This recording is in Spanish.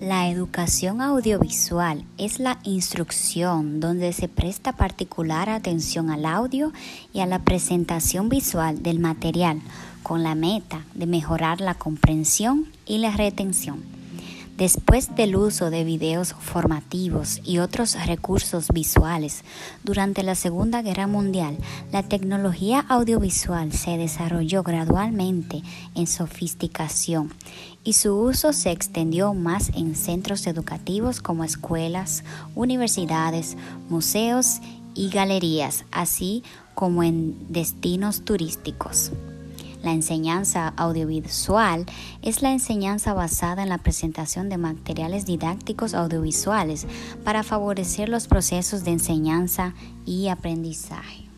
La educación audiovisual es la instrucción donde se presta particular atención al audio y a la presentación visual del material con la meta de mejorar la comprensión y la retención. Después del uso de videos formativos y otros recursos visuales durante la Segunda Guerra Mundial, la tecnología audiovisual se desarrolló gradualmente en sofisticación y su uso se extendió más en centros educativos como escuelas, universidades, museos y galerías, así como en destinos turísticos. La enseñanza audiovisual es la enseñanza basada en la presentación de materiales didácticos audiovisuales para favorecer los procesos de enseñanza y aprendizaje.